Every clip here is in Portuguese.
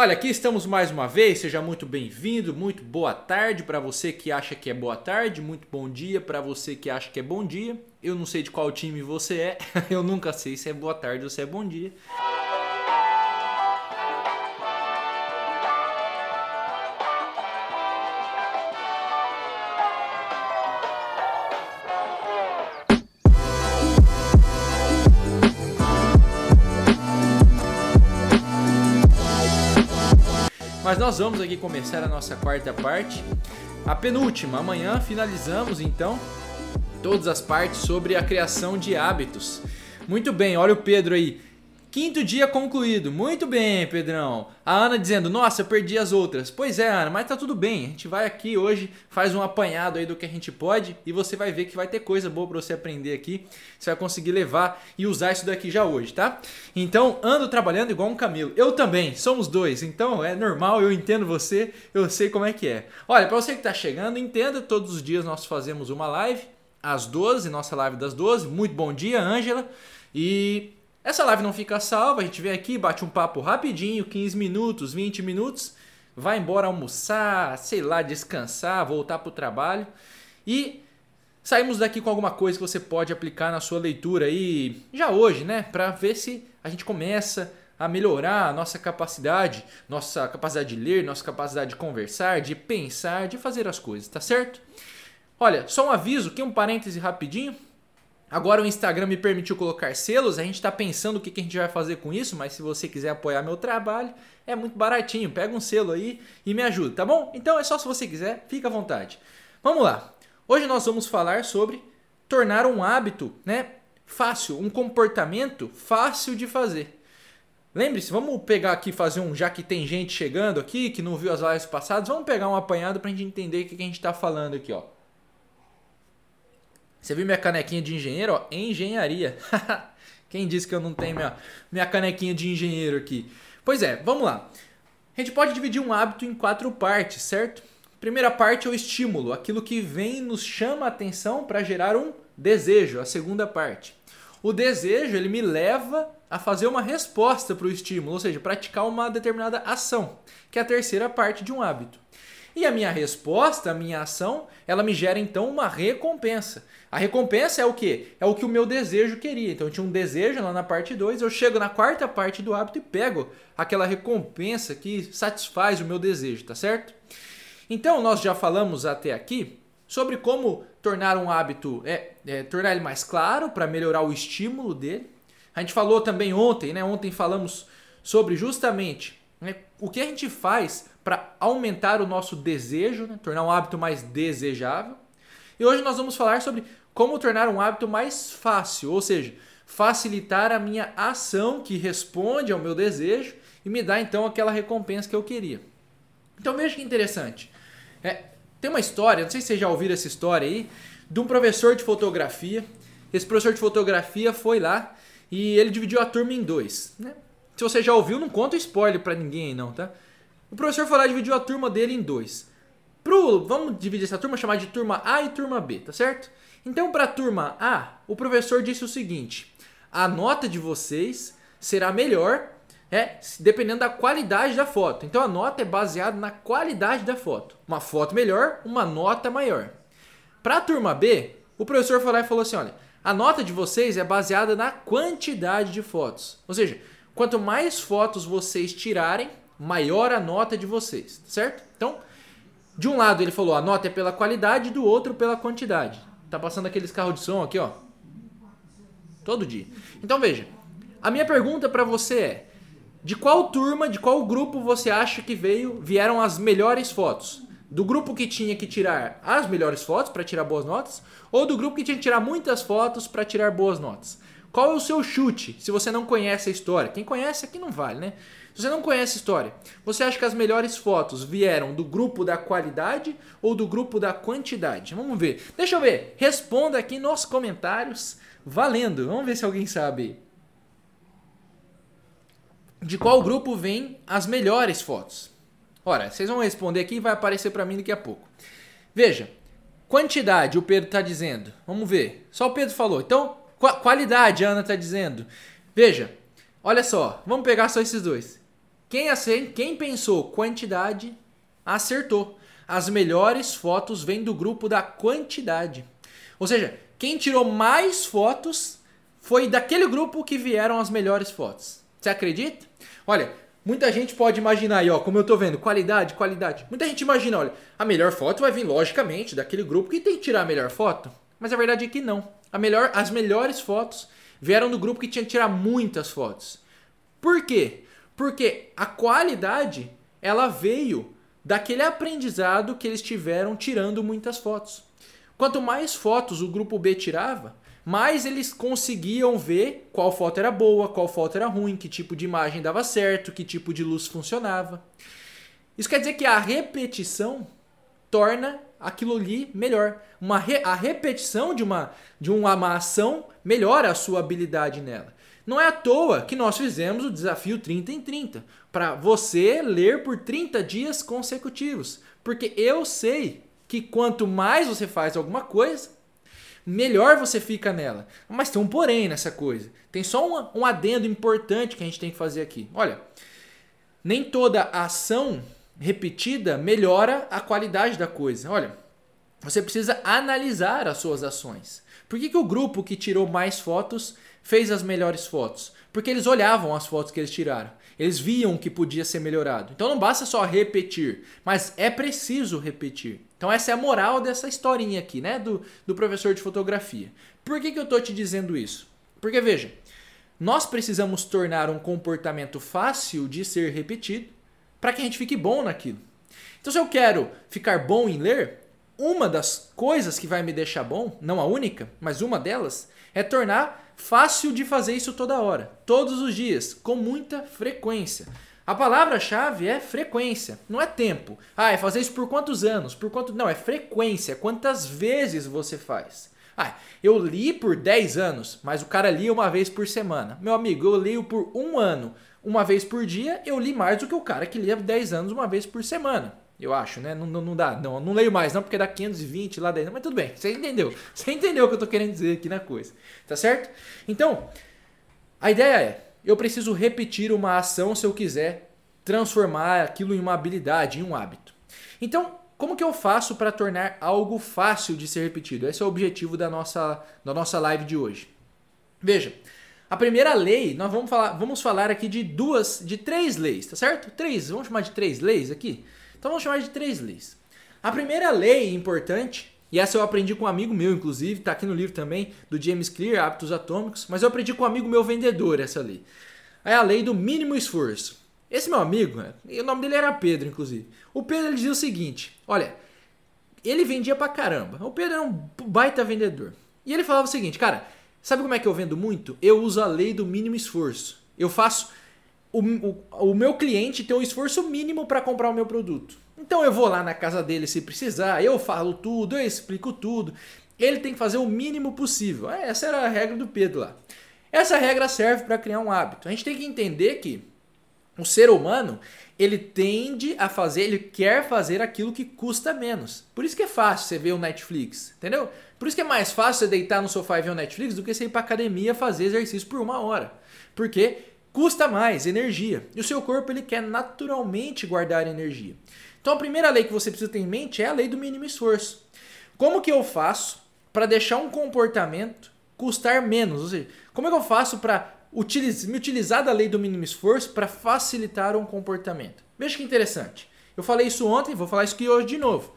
Olha, aqui estamos mais uma vez. Seja muito bem-vindo, muito boa tarde para você que acha que é boa tarde, muito bom dia para você que acha que é bom dia. Eu não sei de qual time você é, eu nunca sei se é boa tarde ou se é bom dia. Nós vamos aqui começar a nossa quarta parte, a penúltima. Amanhã finalizamos então todas as partes sobre a criação de hábitos. Muito bem, olha o Pedro aí. Quinto dia concluído. Muito bem, Pedrão. A Ana dizendo: Nossa, eu perdi as outras. Pois é, Ana, mas tá tudo bem. A gente vai aqui hoje, faz um apanhado aí do que a gente pode e você vai ver que vai ter coisa boa para você aprender aqui. Você vai conseguir levar e usar isso daqui já hoje, tá? Então, ando trabalhando igual um camelo. Eu também, somos dois. Então, é normal, eu entendo você, eu sei como é que é. Olha, para você que tá chegando, entenda: todos os dias nós fazemos uma live às 12, nossa live das 12. Muito bom dia, Ângela. E essa live não fica salva, a gente vem aqui, bate um papo rapidinho, 15 minutos, 20 minutos, vai embora almoçar, sei lá, descansar, voltar para o trabalho e saímos daqui com alguma coisa que você pode aplicar na sua leitura aí já hoje, né? Para ver se a gente começa a melhorar a nossa capacidade, nossa capacidade de ler, nossa capacidade de conversar, de pensar, de fazer as coisas, tá certo? Olha, só um aviso, aqui um parêntese rapidinho. Agora o Instagram me permitiu colocar selos, a gente está pensando o que, que a gente vai fazer com isso, mas se você quiser apoiar meu trabalho, é muito baratinho. Pega um selo aí e me ajuda, tá bom? Então é só se você quiser, fica à vontade. Vamos lá. Hoje nós vamos falar sobre tornar um hábito, né, fácil, um comportamento fácil de fazer. Lembre-se, vamos pegar aqui fazer um, já que tem gente chegando aqui que não viu as lives passadas, vamos pegar um apanhado para a gente entender o que, que a gente está falando aqui, ó. Você viu minha canequinha de engenheiro? Ó, engenharia. Quem disse que eu não tenho minha, minha canequinha de engenheiro aqui? Pois é, vamos lá. A gente pode dividir um hábito em quatro partes, certo? Primeira parte é o estímulo, aquilo que vem e nos chama a atenção para gerar um desejo. A segunda parte. O desejo ele me leva a fazer uma resposta para o estímulo, ou seja, praticar uma determinada ação, que é a terceira parte de um hábito. E a minha resposta, a minha ação, ela me gera então uma recompensa. A recompensa é o que? É o que o meu desejo queria. Então eu tinha um desejo lá na parte 2, eu chego na quarta parte do hábito e pego aquela recompensa que satisfaz o meu desejo, tá certo? Então nós já falamos até aqui sobre como tornar um hábito, é, é tornar ele mais claro para melhorar o estímulo dele. A gente falou também ontem, né? Ontem falamos sobre justamente né, o que a gente faz para aumentar o nosso desejo, né? tornar um hábito mais desejável. E hoje nós vamos falar sobre como tornar um hábito mais fácil, ou seja, facilitar a minha ação que responde ao meu desejo e me dá então aquela recompensa que eu queria. Então veja que interessante. É, tem uma história, não sei se vocês já ouviram essa história aí, de um professor de fotografia. Esse professor de fotografia foi lá e ele dividiu a turma em dois. Né? Se você já ouviu, não conta spoiler para ninguém não, tá? O professor foi lá e dividiu a turma dele em dois. Pro, vamos dividir essa turma, chamar de turma A e turma B, tá certo? Então, para a turma A, o professor disse o seguinte: a nota de vocês será melhor, é, dependendo da qualidade da foto. Então, a nota é baseada na qualidade da foto. Uma foto melhor, uma nota maior. Para a turma B, o professor foi lá e falou assim: olha, a nota de vocês é baseada na quantidade de fotos. Ou seja, quanto mais fotos vocês tirarem, maior a nota de vocês, certo? Então, de um lado ele falou a nota é pela qualidade, do outro pela quantidade. Tá passando aqueles carros de som aqui, ó. Todo dia. Então veja, a minha pergunta para você é: de qual turma, de qual grupo você acha que veio, vieram as melhores fotos? Do grupo que tinha que tirar as melhores fotos para tirar boas notas ou do grupo que tinha que tirar muitas fotos para tirar boas notas? Qual é o seu chute se você não conhece a história? Quem conhece aqui não vale, né? Se você não conhece a história, você acha que as melhores fotos vieram do grupo da qualidade ou do grupo da quantidade? Vamos ver. Deixa eu ver. Responda aqui nos comentários. Valendo. Vamos ver se alguém sabe. De qual grupo vem as melhores fotos? Ora, vocês vão responder aqui e vai aparecer para mim daqui a pouco. Veja, quantidade, o Pedro está dizendo. Vamos ver. Só o Pedro falou. Então, qualidade, a Ana está dizendo. Veja, olha só. Vamos pegar só esses dois. Quem, assim, quem pensou quantidade, acertou. As melhores fotos vêm do grupo da quantidade. Ou seja, quem tirou mais fotos foi daquele grupo que vieram as melhores fotos. Você acredita? Olha, muita gente pode imaginar aí, ó, como eu tô vendo, qualidade, qualidade. Muita gente imagina, olha, a melhor foto vai vir logicamente daquele grupo que tem que tirar a melhor foto. Mas a verdade é que não. Melhor, as melhores fotos vieram do grupo que tinha que tirar muitas fotos. Por quê? Porque a qualidade ela veio daquele aprendizado que eles tiveram tirando muitas fotos. Quanto mais fotos o grupo B tirava, mais eles conseguiam ver qual foto era boa, qual foto era ruim, que tipo de imagem dava certo, que tipo de luz funcionava. Isso quer dizer que a repetição torna aquilo ali melhor. Uma re, a repetição de uma, de uma ação melhora a sua habilidade nela. Não é à toa que nós fizemos o desafio 30 em 30, para você ler por 30 dias consecutivos. Porque eu sei que quanto mais você faz alguma coisa, melhor você fica nela. Mas tem um porém nessa coisa. Tem só um, um adendo importante que a gente tem que fazer aqui. Olha, nem toda ação repetida melhora a qualidade da coisa. Olha, você precisa analisar as suas ações. Por que, que o grupo que tirou mais fotos fez as melhores fotos? Porque eles olhavam as fotos que eles tiraram. Eles viam que podia ser melhorado. Então não basta só repetir, mas é preciso repetir. Então essa é a moral dessa historinha aqui, né, do, do professor de fotografia. Por que, que eu estou te dizendo isso? Porque veja, nós precisamos tornar um comportamento fácil de ser repetido para que a gente fique bom naquilo. Então, se eu quero ficar bom em ler, uma das coisas que vai me deixar bom, não a única, mas uma delas, é tornar fácil de fazer isso toda hora, todos os dias, com muita frequência. A palavra-chave é frequência, não é tempo. Ah, é fazer isso por quantos anos? Por quanto? Não, é frequência, quantas vezes você faz. Ah, eu li por 10 anos, mas o cara lia uma vez por semana. Meu amigo, eu leio por um ano uma vez por dia, eu li mais do que o cara que lia 10 anos uma vez por semana. Eu acho, né? Não, não, não dá. Não, não leio mais, não, porque dá 520 lá dentro. Mas tudo bem, você entendeu. Você entendeu o que eu tô querendo dizer aqui na coisa. Tá certo? Então, a ideia é: eu preciso repetir uma ação se eu quiser transformar aquilo em uma habilidade, em um hábito. Então, como que eu faço para tornar algo fácil de ser repetido? Esse é o objetivo da nossa, da nossa live de hoje. Veja, a primeira lei, nós vamos falar, vamos falar aqui de duas, de três leis, tá certo? Três, vamos chamar de três leis aqui? Então vamos chamar de três leis. A primeira lei importante, e essa eu aprendi com um amigo meu, inclusive, tá aqui no livro também, do James Clear, Hábitos Atômicos, mas eu aprendi com um amigo meu vendedor essa lei. É a lei do mínimo esforço. Esse meu amigo, né, o nome dele era Pedro, inclusive. O Pedro ele dizia o seguinte: olha, ele vendia pra caramba. O Pedro era um baita vendedor. E ele falava o seguinte, cara, Sabe como é que eu vendo muito? Eu uso a lei do mínimo esforço. Eu faço o, o, o meu cliente ter um esforço mínimo para comprar o meu produto. Então eu vou lá na casa dele se precisar, eu falo tudo, eu explico tudo. Ele tem que fazer o mínimo possível. É, essa era a regra do Pedro lá. Essa regra serve para criar um hábito. A gente tem que entender que o ser humano, ele tende a fazer, ele quer fazer aquilo que custa menos. Por isso que é fácil você ver o Netflix, entendeu? Por isso que é mais fácil você deitar no sofá e ver o Netflix do que você ir para academia fazer exercício por uma hora. Porque custa mais energia. E o seu corpo ele quer naturalmente guardar energia. Então a primeira lei que você precisa ter em mente é a lei do mínimo esforço. Como que eu faço para deixar um comportamento custar menos? Ou seja, como é que eu faço para me utilizar da lei do mínimo esforço para facilitar um comportamento? Veja que interessante. Eu falei isso ontem, vou falar isso aqui hoje de novo.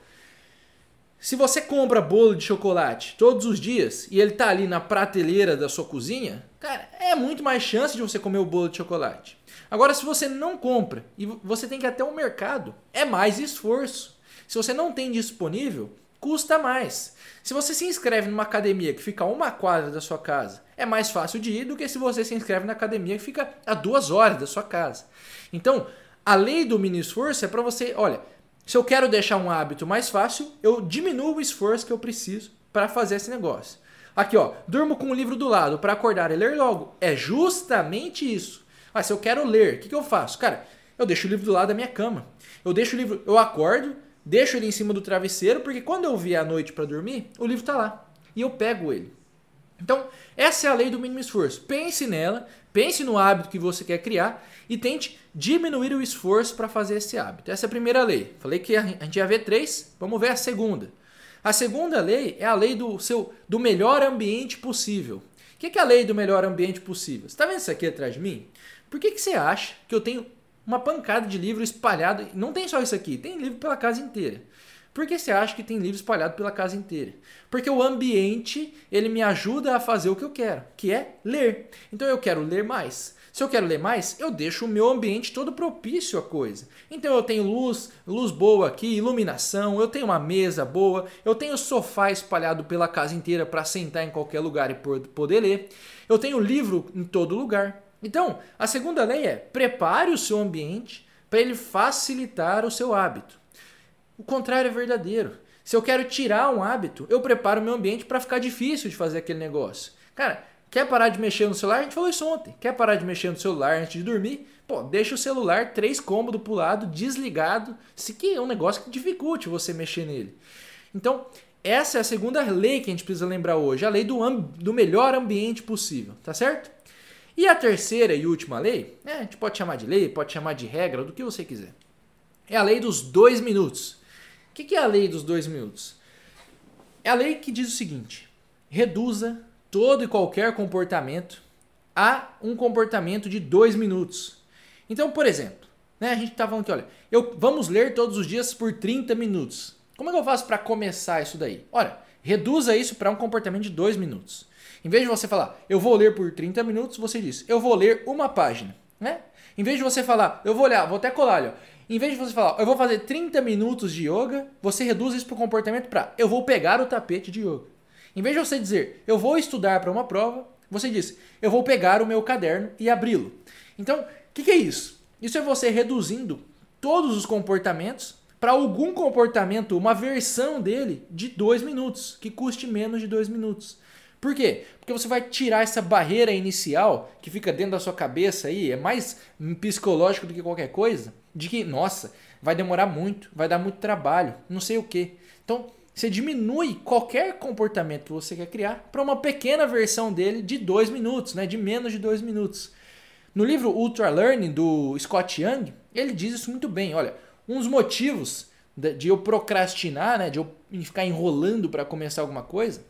Se você compra bolo de chocolate todos os dias e ele tá ali na prateleira da sua cozinha, cara, é muito mais chance de você comer o bolo de chocolate. Agora, se você não compra e você tem que ir até o mercado, é mais esforço. Se você não tem disponível, custa mais. Se você se inscreve numa academia que fica a uma quadra da sua casa, é mais fácil de ir do que se você se inscreve na academia que fica a duas horas da sua casa. Então, a lei do mini esforço é para você, olha, se eu quero deixar um hábito mais fácil, eu diminuo o esforço que eu preciso para fazer esse negócio. Aqui, ó, durmo com o livro do lado para acordar e ler logo. É justamente isso. Ah, se eu quero ler, o que, que eu faço? Cara, eu deixo o livro do lado da minha cama. Eu deixo o livro, eu acordo, deixo ele em cima do travesseiro, porque quando eu vier à noite para dormir, o livro está lá. E eu pego ele. Então, essa é a lei do mínimo esforço. Pense nela, pense no hábito que você quer criar e tente diminuir o esforço para fazer esse hábito. Essa é a primeira lei. Falei que a gente ia ver três, vamos ver a segunda. A segunda lei é a lei do seu do melhor ambiente possível. O que é a lei do melhor ambiente possível? Você está vendo isso aqui atrás de mim? Por que, que você acha que eu tenho uma pancada de livro espalhado? Não tem só isso aqui, tem livro pela casa inteira. Por que você acha que tem livro espalhado pela casa inteira? Porque o ambiente, ele me ajuda a fazer o que eu quero, que é ler. Então eu quero ler mais. Se eu quero ler mais, eu deixo o meu ambiente todo propício à coisa. Então eu tenho luz, luz boa aqui, iluminação, eu tenho uma mesa boa, eu tenho sofá espalhado pela casa inteira para sentar em qualquer lugar e poder ler. Eu tenho livro em todo lugar. Então, a segunda lei é: prepare o seu ambiente para ele facilitar o seu hábito. O contrário é verdadeiro. Se eu quero tirar um hábito, eu preparo o meu ambiente para ficar difícil de fazer aquele negócio. Cara, quer parar de mexer no celular? A gente falou isso ontem. Quer parar de mexer no celular antes de dormir? Pô, deixa o celular três cômodos pro lado, desligado, se que é um negócio que dificulte você mexer nele. Então, essa é a segunda lei que a gente precisa lembrar hoje, a lei do, do melhor ambiente possível, tá certo? E a terceira e última lei, é, a gente pode chamar de lei, pode chamar de regra, do que você quiser. É a lei dos dois minutos. O que é a lei dos dois minutos? É a lei que diz o seguinte: reduza todo e qualquer comportamento a um comportamento de dois minutos. Então, por exemplo, né, a gente está falando que, olha, eu, vamos ler todos os dias por 30 minutos. Como é que eu faço para começar isso daí? Olha, reduza isso para um comportamento de dois minutos. Em vez de você falar, eu vou ler por 30 minutos, você diz, eu vou ler uma página. Né? Em vez de você falar, eu vou olhar, vou até colar ó. Em vez de você falar, eu vou fazer 30 minutos de yoga, você reduz isso para o comportamento para, eu vou pegar o tapete de yoga. Em vez de você dizer, eu vou estudar para uma prova, você diz, eu vou pegar o meu caderno e abri-lo. Então, o que, que é isso? Isso é você reduzindo todos os comportamentos para algum comportamento, uma versão dele de dois minutos, que custe menos de dois minutos. Por quê? Porque você vai tirar essa barreira inicial que fica dentro da sua cabeça aí, é mais psicológico do que qualquer coisa, de que, nossa, vai demorar muito, vai dar muito trabalho, não sei o quê. Então, você diminui qualquer comportamento que você quer criar para uma pequena versão dele de dois minutos, né? de menos de dois minutos. No livro Ultra Learning do Scott Young, ele diz isso muito bem. Olha, um dos motivos de eu procrastinar, né, de eu ficar enrolando para começar alguma coisa,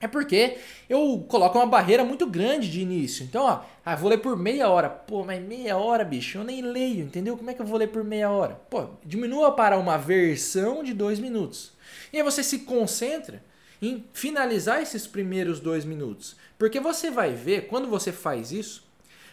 é porque eu coloco uma barreira muito grande de início. Então, ó, ah, vou ler por meia hora. Pô, mas meia hora, bicho, eu nem leio, entendeu? Como é que eu vou ler por meia hora? Pô, diminua para uma versão de dois minutos. E aí você se concentra em finalizar esses primeiros dois minutos. Porque você vai ver, quando você faz isso,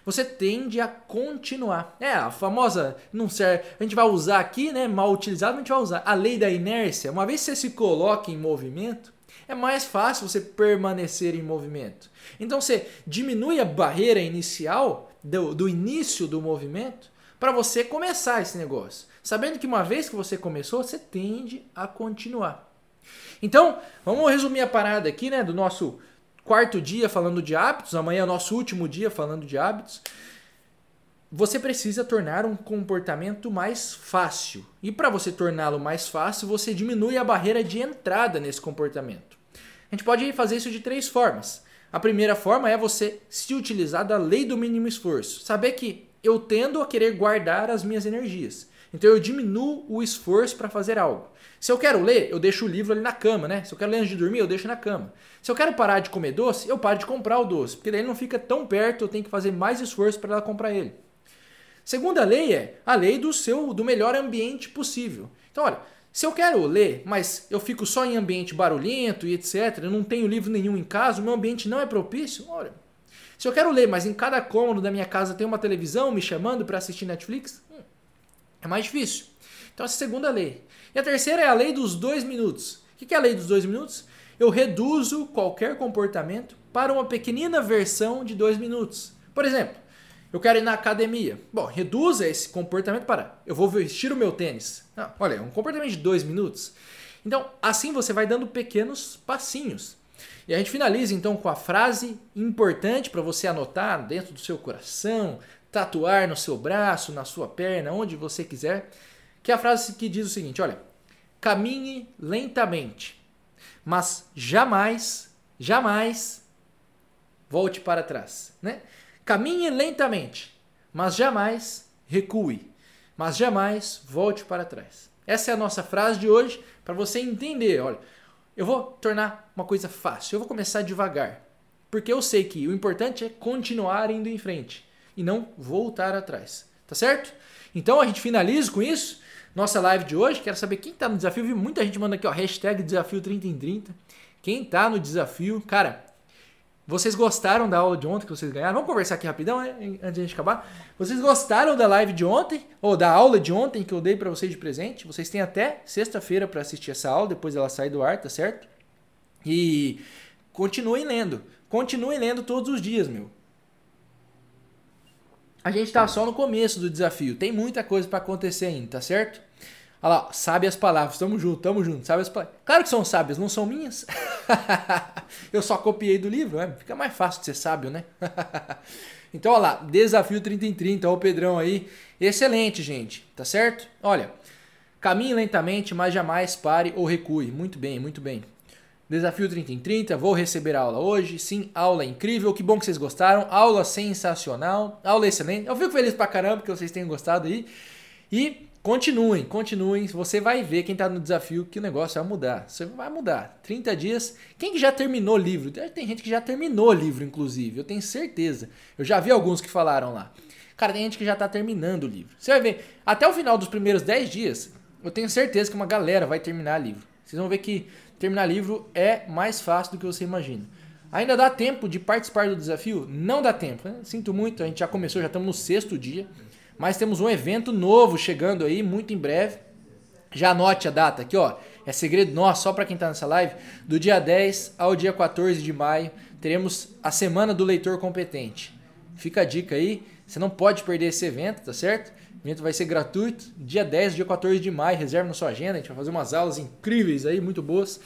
você tende a continuar. É, a famosa, não serve, a gente vai usar aqui, né, mal utilizado, a gente vai usar a lei da inércia. Uma vez que você se coloca em movimento, é mais fácil você permanecer em movimento. Então você diminui a barreira inicial do, do início do movimento para você começar esse negócio. Sabendo que uma vez que você começou, você tende a continuar. Então, vamos resumir a parada aqui, né, do nosso quarto dia falando de hábitos, amanhã é nosso último dia falando de hábitos. Você precisa tornar um comportamento mais fácil. E para você torná-lo mais fácil, você diminui a barreira de entrada nesse comportamento. A gente pode fazer isso de três formas. A primeira forma é você se utilizar da lei do mínimo esforço. Saber que eu tendo a querer guardar as minhas energias. Então eu diminuo o esforço para fazer algo. Se eu quero ler, eu deixo o livro ali na cama, né? Se eu quero ler antes de dormir, eu deixo na cama. Se eu quero parar de comer doce, eu paro de comprar o doce, porque daí ele não fica tão perto, eu tenho que fazer mais esforço para ela comprar ele. Segunda lei é a lei do seu do melhor ambiente possível. Então, olha, se eu quero ler, mas eu fico só em ambiente barulhento e etc, eu não tenho livro nenhum em casa, o meu ambiente não é propício, olha. Se eu quero ler, mas em cada cômodo da minha casa tem uma televisão me chamando para assistir Netflix, hum, é mais difícil. Então, essa é a segunda lei. E a terceira é a lei dos dois minutos. O que é a lei dos dois minutos? Eu reduzo qualquer comportamento para uma pequenina versão de dois minutos. Por exemplo, eu quero ir na academia. Bom, reduza esse comportamento para eu vou vestir o meu tênis. Não, olha, é um comportamento de dois minutos. Então, assim você vai dando pequenos passinhos. E a gente finaliza então com a frase importante para você anotar dentro do seu coração, tatuar no seu braço, na sua perna, onde você quiser, que é a frase que diz o seguinte: olha, caminhe lentamente, mas jamais, jamais volte para trás, né? Caminhe lentamente, mas jamais recue, mas jamais volte para trás. Essa é a nossa frase de hoje para você entender, olha, eu vou tornar uma coisa fácil, eu vou começar devagar, porque eu sei que o importante é continuar indo em frente e não voltar atrás, tá certo? Então a gente finaliza com isso nossa live de hoje. Quero saber quem está no desafio. Vi muita gente mandando aqui, ó, hashtag desafio 30 em 30. Quem está no desafio, cara, vocês gostaram da aula de ontem que vocês ganharam? Vamos conversar aqui rapidão, né? Antes de a gente acabar. Vocês gostaram da live de ontem? Ou da aula de ontem que eu dei para vocês de presente? Vocês têm até sexta-feira para assistir essa aula, depois ela sai do ar, tá certo? E continuem lendo. Continuem lendo todos os dias, meu. A gente tá só no começo do desafio. Tem muita coisa para acontecer ainda, tá certo? Olha lá, sabe as palavras, tamo junto, tamo junto, sabe as palavras. Claro que são sábias, não são minhas. eu só copiei do livro, né? fica mais fácil de ser sábio, né? então, olha lá, desafio 30 em 30, olha o Pedrão aí. Excelente, gente, tá certo? Olha, caminhe lentamente, mas jamais pare ou recue. Muito bem, muito bem. Desafio 30 em 30, vou receber a aula hoje. Sim, aula incrível. Que bom que vocês gostaram. Aula sensacional. Aula excelente. Eu fico feliz pra caramba que vocês tenham gostado aí. E continuem, continuem. Você vai ver quem tá no desafio que o negócio vai mudar. Você vai mudar. 30 dias. Quem que já terminou o livro? Tem gente que já terminou o livro, inclusive. Eu tenho certeza. Eu já vi alguns que falaram lá. Cara, tem gente que já tá terminando o livro. Você vai ver. Até o final dos primeiros 10 dias, eu tenho certeza que uma galera vai terminar o livro. Vocês vão ver que terminar livro é mais fácil do que você imagina. Ainda dá tempo de participar do desafio? Não dá tempo. Né? Sinto muito, a gente já começou, já estamos no sexto dia. Mas temos um evento novo chegando aí, muito em breve. Já anote a data aqui, ó. É segredo nosso, só para quem está nessa live. Do dia 10 ao dia 14 de maio, teremos a Semana do Leitor Competente. Fica a dica aí, você não pode perder esse evento, tá certo? O evento vai ser gratuito, dia 10, dia 14 de maio, reserve na sua agenda, a gente vai fazer umas aulas incríveis aí, muito boas.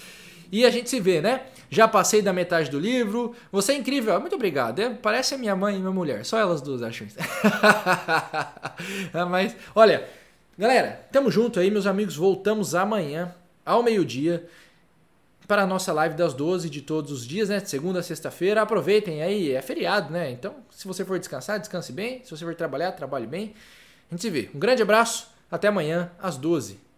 E a gente se vê, né? Já passei da metade do livro. Você é incrível. Muito obrigado. É, parece a minha mãe e minha mulher. Só elas duas acham isso. Mas, olha, galera, tamo junto aí, meus amigos. Voltamos amanhã, ao meio-dia, para a nossa live das 12 de todos os dias, né? De segunda a sexta-feira. Aproveitem aí, é feriado, né? Então, se você for descansar, descanse bem. Se você for trabalhar, trabalhe bem. A gente se vê. Um grande abraço, até amanhã às 12.